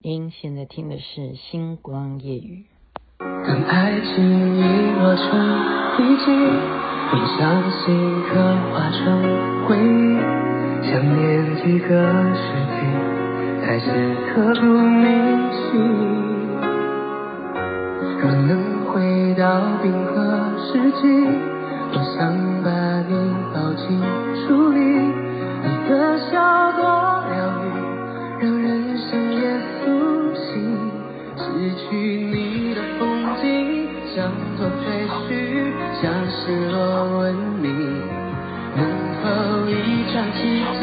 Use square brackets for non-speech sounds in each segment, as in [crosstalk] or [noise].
您现在听的是《星光夜语》。当爱情已落成遗迹，你将心刻画成回忆，想念几个世纪才是刻骨铭心。若能回到冰河时期，多想把你抱紧失落文明。能否一场奇迹，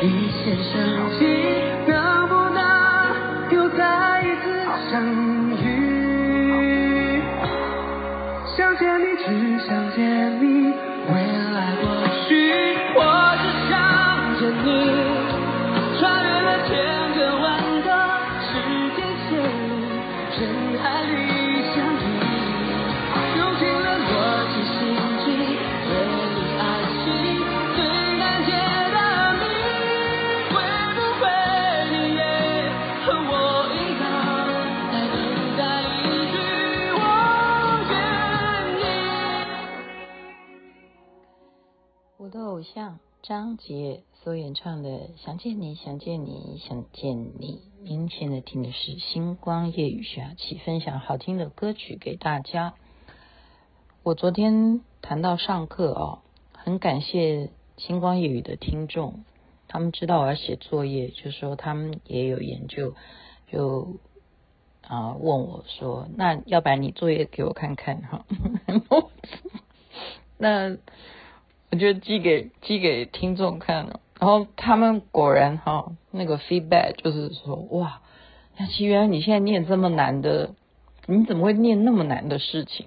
一线生机，能不能又再一次相遇？想见你，只想见张杰所演唱的《想见你，想见你，想见你》。您现在听的是《星光夜雨》下起分享好听的歌曲给大家。我昨天谈到上课哦，很感谢《星光夜雨》的听众，他们知道我要写作业，就说他们也有研究，就啊问我说：“那要不然你作业给我看看哈？” [laughs] 那。我就寄给寄给听众看了，然后他们果然哈那个 feedback 就是说哇，那其实原来你现在念这么难的，你怎么会念那么难的事情？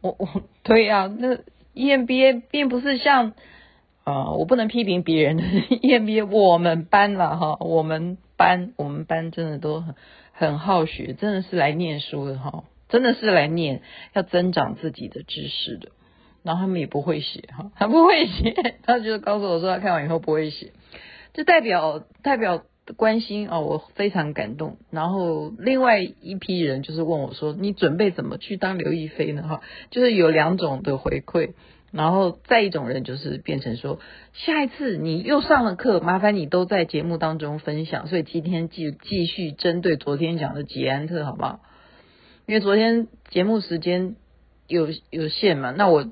我 [laughs] 我对呀、啊，那 EMBA 并不是像啊、我不能批评别人的 [laughs] EMBA，我们班了哈，我们班我们班真的都很很好学，真的是来念书的哈，真的是来念要增长自己的知识的。然后他们也不会写哈，他不会写，他就告诉我说他看完以后不会写，这代表代表关心哦，我非常感动。然后另外一批人就是问我说，你准备怎么去当刘亦菲呢？哈，就是有两种的回馈。然后再一种人就是变成说，下一次你又上了课，麻烦你都在节目当中分享。所以今天继继续针对昨天讲的捷安特，好不好？因为昨天节目时间有有限嘛，那我。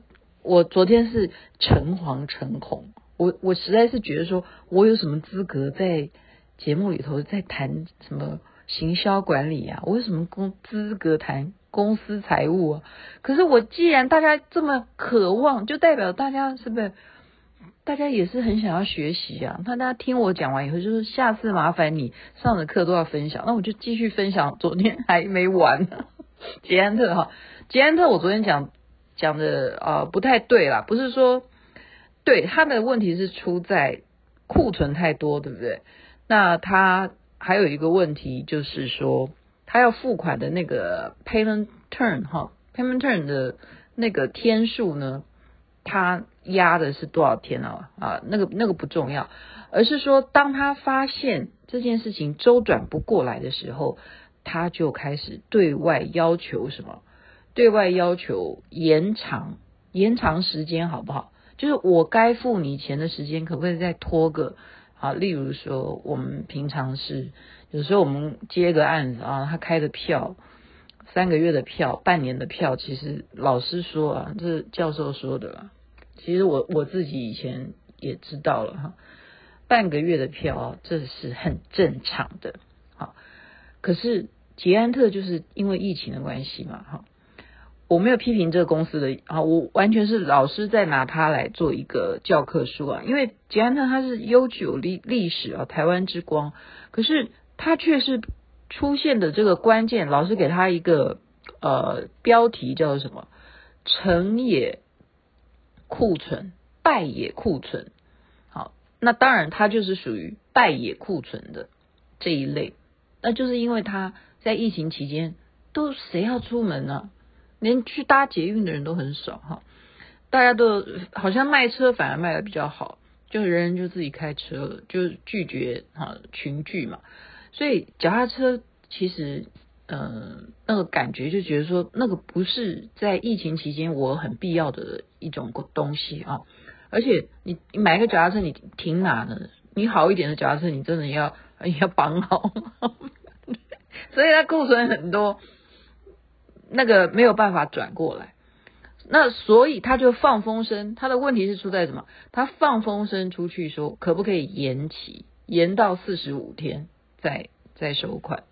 我昨天是诚惶诚恐，我我实在是觉得说，我有什么资格在节目里头在谈什么行销管理啊？我有什么公资格谈公司财务啊？可是我既然大家这么渴望，就代表大家是不是？大家也是很想要学习啊。那大家听我讲完以后，就是下次麻烦你上的课都要分享，那我就继续分享。昨天还没完呢，[laughs] 捷安特哈，捷安特，我昨天讲。讲的、呃、不太对啦，不是说对，他的问题是出在库存太多，对不对？那他还有一个问题就是说，他要付款的那个 payment turn 哈，payment turn 的那个天数呢，他压的是多少天啊？啊，那个那个不重要，而是说当他发现这件事情周转不过来的时候，他就开始对外要求什么？对外要求延长延长时间好不好？就是我该付你钱的时间，可不可以再拖个啊？例如说，我们平常是有时候我们接个案子啊，他开的票三个月的票、半年的票，其实老师说啊，这是教授说的啦。其实我我自己以前也知道了哈，半个月的票啊，这是很正常的。好，可是捷安特就是因为疫情的关系嘛，哈。我没有批评这个公司的啊，我完全是老师在拿它来做一个教科书啊，因为捷安特它是悠久历历史啊，台湾之光，可是它却是出现的这个关键，老师给他一个呃标题叫做什么？成也库存，败也库存。好，那当然它就是属于败也库存的这一类，那就是因为它在疫情期间都谁要出门呢？连去搭捷运的人都很少哈，大家都好像卖车反而卖得比较好，就人人就自己开车了，就拒绝哈群聚嘛，所以脚踏车其实，呃，那个感觉就觉得说，那个不是在疫情期间我很必要的一种东西啊。而且你你买个脚踏车，你停哪呢？你好一点的脚踏车，你真的要要绑好。[laughs] 所以它库存很多，那个没有办法转过来。那所以他就放风声，他的问题是出在什么？他放风声出去说，可不可以延期，延到四十五天再再收款，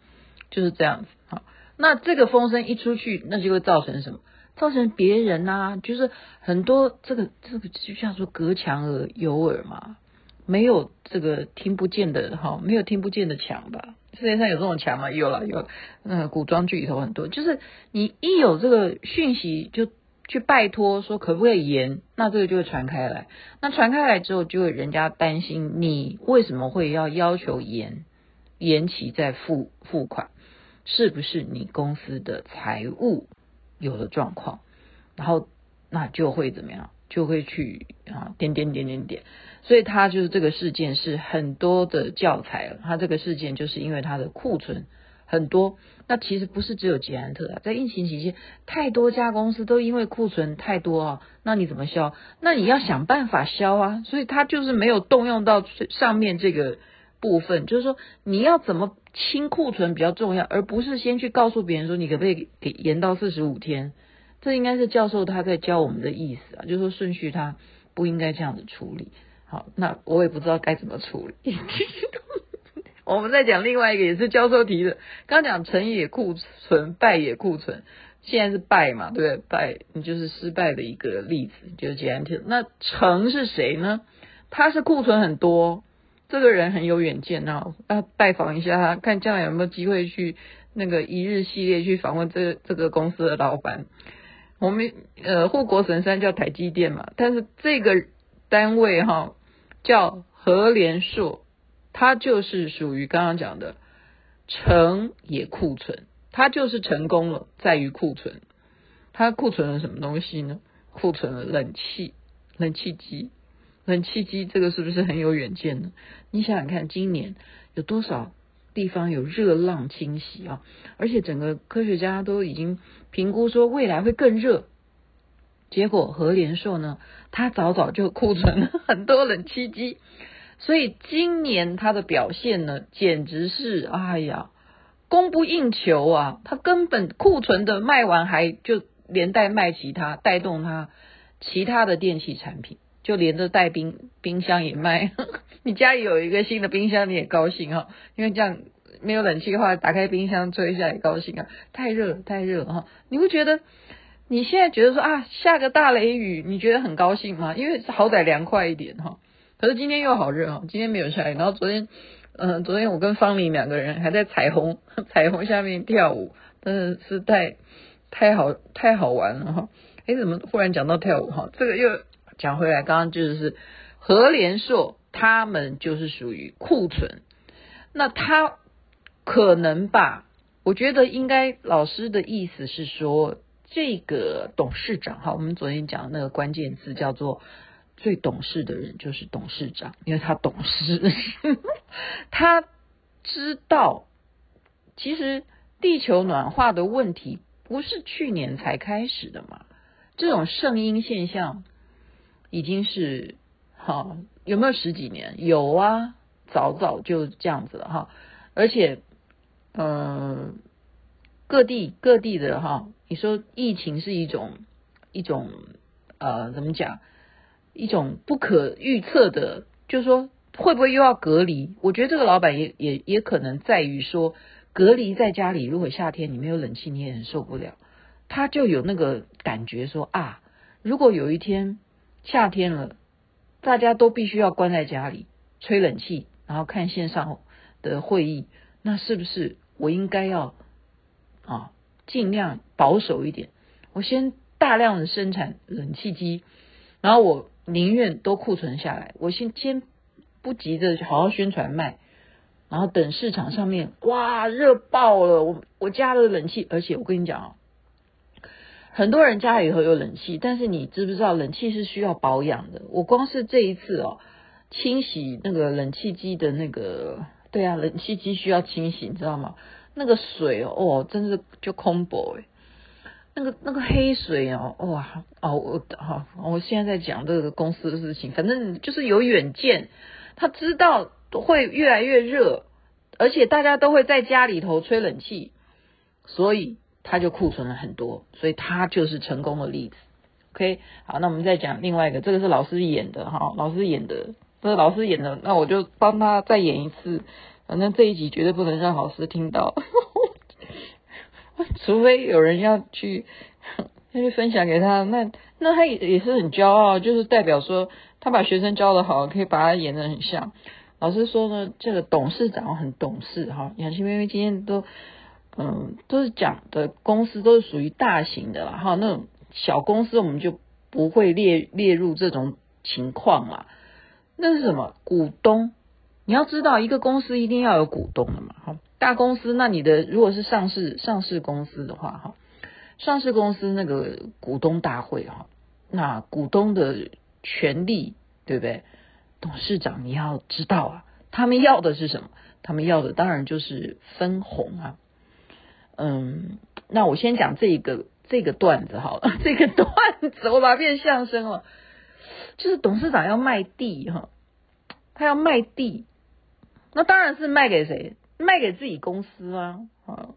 就是这样子。好，那这个风声一出去，那就会造成什么？造成别人啊，就是很多这个这个就像说隔墙而有耳嘛，没有这个听不见的哈，没有听不见的墙吧？世界上有这种墙吗？有了有了，嗯，古装剧里头很多，就是你一有这个讯息就。去拜托说可不可以延，那这个就会传开来。那传开来之后，就会人家担心你为什么会要要求延延期再付付款，是不是你公司的财务有了状况？然后那就会怎么样？就会去啊点点点点点。所以他就是这个事件是很多的教材了。他这个事件就是因为他的库存。很多，那其实不是只有捷安特啊，在疫情期间，太多家公司都因为库存太多啊，那你怎么销？那你要想办法销啊，所以他就是没有动用到上面这个部分，就是说你要怎么清库存比较重要，而不是先去告诉别人说你可不可以给延到四十五天，这应该是教授他在教我们的意思啊，就是说顺序他不应该这样子处理。好，那我也不知道该怎么处理。[laughs] 我们再讲另外一个，也是教授提的。刚讲成也库存，败也库存，现在是败嘛，对不对？败，你就是失败的一个例子，就是捷安特。那成是谁呢？他是库存很多，这个人很有远见啊，要拜访一下他，看将来有没有机会去那个一日系列去访问这这个公司的老板。我们呃护国神山叫台积电嘛，但是这个单位哈叫和联硕。它就是属于刚刚讲的成也库存，它就是成功了，在于库存。它库存了什么东西呢？库存了冷气、冷气机、冷气机，这个是不是很有远见呢？你想想看，今年有多少地方有热浪侵袭啊？而且整个科学家都已经评估说未来会更热，结果和联硕呢，他早早就库存了很多冷气机。所以今年它的表现呢，简直是哎呀，供不应求啊！它根本库存的卖完，还就连带卖其他，带动它其他的电器产品，就连着带冰冰箱也卖。[laughs] 你家里有一个新的冰箱，你也高兴哈，因为这样没有冷气的话，打开冰箱吹一下也高兴啊。太热太热哈，你会觉得你现在觉得说啊，下个大雷雨，你觉得很高兴吗？因为好歹凉快一点哈。可是今天又好热啊！今天没有下雨，然后昨天，嗯、昨天我跟方林两个人还在彩虹 [laughs] 彩虹下面跳舞，真的是太太好太好玩了哈！哎，怎么忽然讲到跳舞哈？这个又讲回来，刚刚就是何连硕他们就是属于库存，那他可能吧？我觉得应该老师的意思是说，这个董事长哈，我们昨天讲的那个关键字叫做。最懂事的人就是董事长，因为他懂事，[laughs] 他知道，其实地球暖化的问题不是去年才开始的嘛，这种圣婴现象已经是哈，有没有十几年？有啊，早早就这样子了哈，而且嗯、呃，各地各地的哈，你说疫情是一种一种呃，怎么讲？一种不可预测的，就是说会不会又要隔离？我觉得这个老板也也也可能在于说，隔离在家里，如果夏天你没有冷气，你也很受不了。他就有那个感觉说啊，如果有一天夏天了，大家都必须要关在家里吹冷气，然后看线上的会议，那是不是我应该要啊尽量保守一点？我先大量的生产冷气机，然后我。宁愿都库存下来，我先先不急着好好宣传卖，然后等市场上面哇热爆了，我我加了冷气，而且我跟你讲哦，很多人家里头有冷气，但是你知不知道冷气是需要保养的？我光是这一次哦，清洗那个冷气机的那个，对啊，冷气机需要清洗，你知道吗？那个水哦，真是就空薄哎。那个那个黑水哦，哇哦，我好，我现在在讲这个公司的事情，反正就是有远见，他知道会越来越热，而且大家都会在家里头吹冷气，所以他就库存了很多，所以他就是成功的例子。OK，好，那我们再讲另外一个，这个是老师演的哈，老师演的，这个老师演的，那我就帮他再演一次，反正这一集绝对不能让老师听到。[laughs] 除非有人要去，要去分享给他，那那他也也是很骄傲，就是代表说他把学生教得好，可以把他演得很像。老师说呢，这个董事长很懂事哈。雅琪妹妹今天都嗯都是讲的公司都是属于大型的啦哈，那种小公司我们就不会列列入这种情况啦。那是什么股东？你要知道，一个公司一定要有股东的嘛哈。大公司，那你的如果是上市上市公司的话，哈，上市公司那个股东大会，哈，那股东的权利，对不对？董事长你要知道啊，他们要的是什么？他们要的当然就是分红啊。嗯，那我先讲这个这个段子好了，[laughs] 这个段子我把它变相声了，就是董事长要卖地哈，他要卖地，那当然是卖给谁？卖给自己公司啊，好，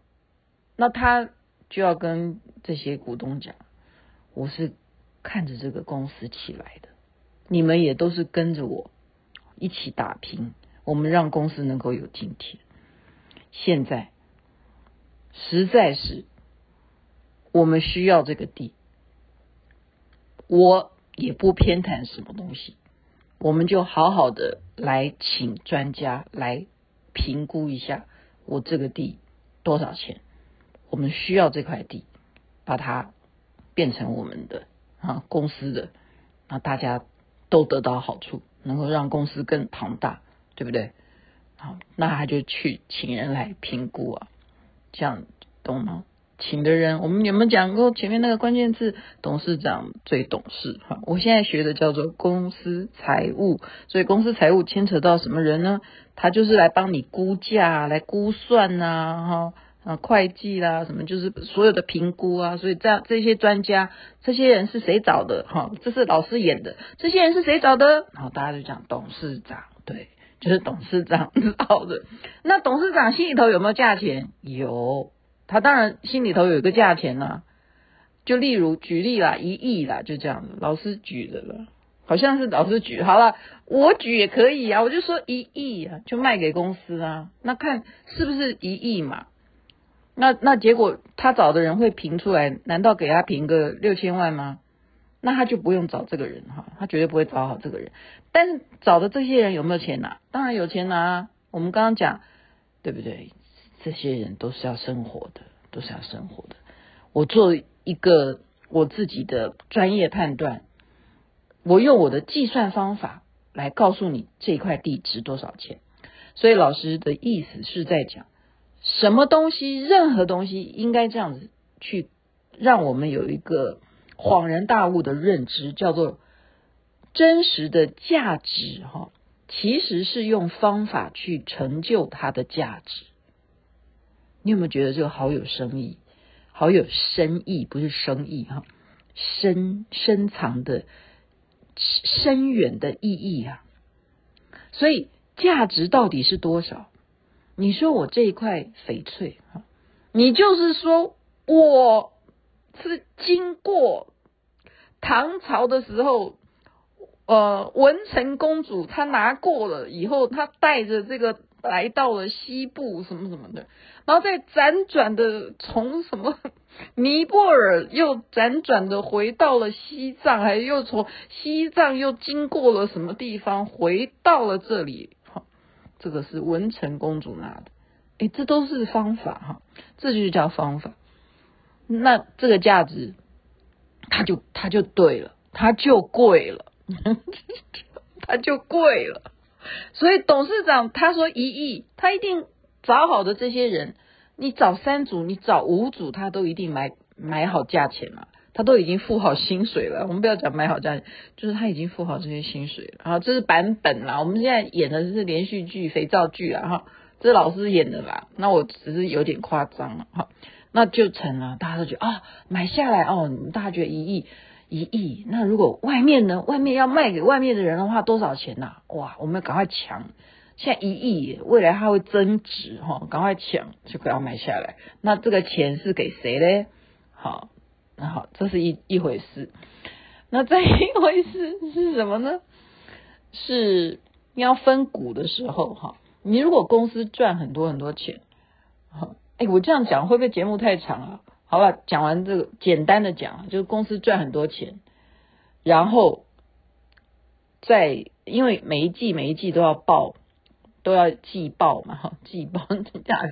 那他就要跟这些股东讲，我是看着这个公司起来的，你们也都是跟着我一起打拼，我们让公司能够有今天。现在实在是我们需要这个地，我也不偏袒什么东西，我们就好好的来请专家来。评估一下我这个地多少钱？我们需要这块地，把它变成我们的啊公司的，那大家都得到好处，能够让公司更庞大，对不对？好，那他就去请人来评估啊，这样懂吗？请的人，我们有没有讲过前面那个关键字？董事长最懂事哈。我现在学的叫做公司财务，所以公司财务牵扯到什么人呢？他就是来帮你估价、来估算呐，哈啊，会计啦，什么就是所有的评估啊。所以这样这些专家，这些人是谁找的？哈，这是老师演的。这些人是谁找的？然后大家就讲董事长，对，就是董事长知道的。[laughs] 那董事长心里头有没有价钱？有。他当然心里头有一个价钱啦，就例如举例啦，一亿啦，就这样子，老师举的了，好像是老师举，好了，我举也可以啊，我就说一亿啊，就卖给公司啊，那看是不是一亿嘛？那那结果他找的人会评出来，难道给他评个六千万吗？那他就不用找这个人哈，他绝对不会找好这个人。但是找的这些人有没有钱拿？当然有钱拿啊，我们刚刚讲，对不对？这些人都是要生活的，都是要生活的。我做一个我自己的专业判断，我用我的计算方法来告诉你这块地值多少钱。所以老师的意思是在讲，什么东西，任何东西应该这样子去让我们有一个恍然大悟的认知，叫做真实的价值哈，其实是用方法去成就它的价值。你有没有觉得这个好有深意，好有深意，不是生意哈，深深藏的深远的意义啊！所以价值到底是多少？你说我这一块翡翠哈，你就是说我是经过唐朝的时候，呃，文成公主她拿过了以后，她带着这个。来到了西部什么什么的，然后再辗转的从什么 [laughs] 尼泊尔又辗转的回到了西藏，还又从西藏又经过了什么地方回到了这里。哈，这个是文成公主拿的，哎，这都是方法哈，这就叫方法。那这个价值，它就它就对了，它就贵了，[laughs] 它就贵了。所以董事长他说一亿，他一定找好的这些人，你找三组，你找五组，他都一定买买好价钱了，他都已经付好薪水了。我们不要讲买好价钱，就是他已经付好这些薪水了。好，这是版本啦。我们现在演的是连续剧、肥皂剧啊，哈，这老师演的啦，那我只是有点夸张了哈，那就成了，大家都觉得啊、哦，买下来哦，大家觉得一亿一亿，那如果外面呢，外面要卖给外面的人的话，多少钱呐、哇，我们赶快抢，现在一亿，未来它会增值哈，赶快抢就不要买下来。那这个钱是给谁嘞？好，那好，这是一一回事。那再一回事是什么呢？是要分股的时候哈。你如果公司赚很多很多钱，哎，我这样讲会不会节目太长啊？好吧，讲完这个简单的讲，就是公司赚很多钱，然后在因为每一季每一季都要报，都要季报嘛，哈，季报，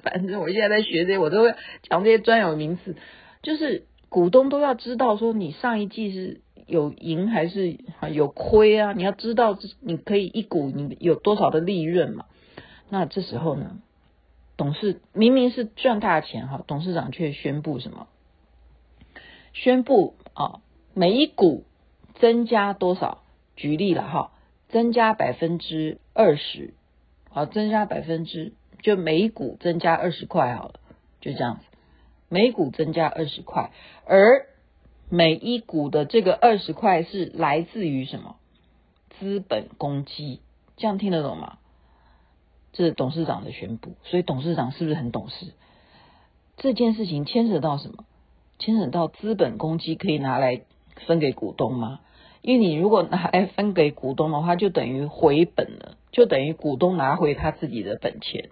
反正我现在在学这些，我都会讲这些专有名词，就是股东都要知道说你上一季是有赢还是有亏啊？你要知道你可以一股你有多少的利润嘛。那这时候呢，董事明明是赚大钱哈，董事长却宣布什么？宣布啊，每一股增加多少？举例了哈，增加百分之二十，啊，增加百分之就每一股增加二十块好了，就这样子，每股增加二十块，而每一股的这个二十块是来自于什么？资本公积，这样听得懂吗？这是董事长的宣布，所以董事长是不是很懂事？这件事情牵扯到什么？牵扯到资本公积可以拿来分给股东吗？因为你如果拿来分给股东的话，就等于回本了，就等于股东拿回他自己的本钱，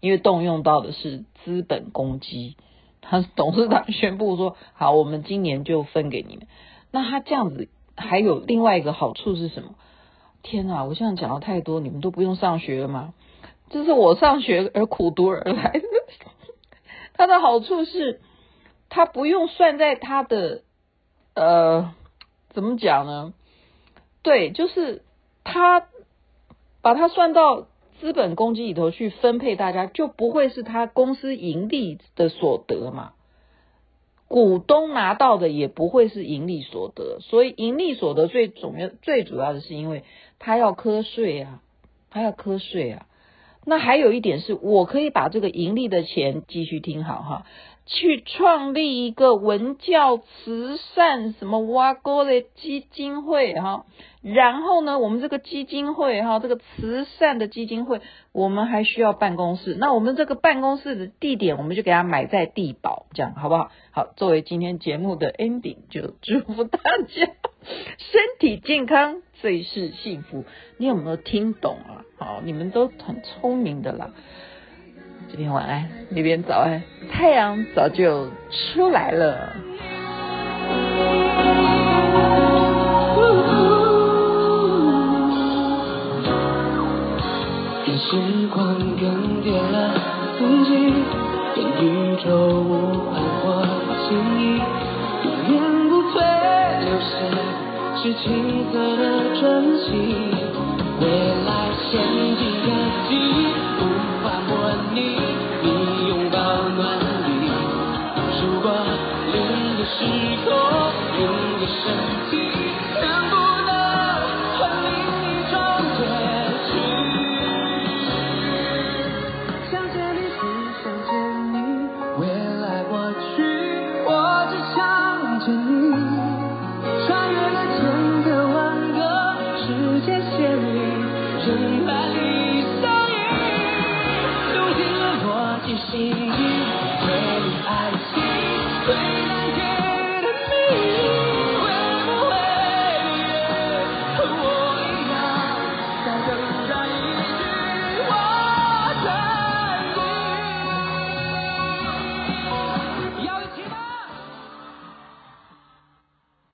因为动用到的是资本公积。他董事长宣布说：“好，我们今年就分给你们。”那他这样子还有另外一个好处是什么？天哪！我现在讲的太多，你们都不用上学了吗？这是我上学而苦读而来的。它的好处是，它不用算在它的呃，怎么讲呢？对，就是它把它算到资本公积里头去分配，大家就不会是他公司盈利的所得嘛。股东拿到的也不会是盈利所得，所以盈利所得最重要、最主要的是因为他要课税啊，他要课税啊。那还有一点是，我可以把这个盈利的钱继续听好哈，去创立一个文教慈善什么挖沟的基金会哈，然后呢，我们这个基金会哈，这个慈善的基金会，我们还需要办公室，那我们这个办公室的地点，我们就给它买在地堡，这样好不好？好，作为今天节目的 ending，就祝福大家。身体健康。最是幸福，你有没有听懂啊？好，你们都很聪明的啦。这边晚安，那边早安，太阳早就出来了。时光更迭了自己，跟宇宙无关或轻易，谁。是青涩的真心，未来先进个记忆，无法模拟你拥抱暖意。如果另一个时空，另一个身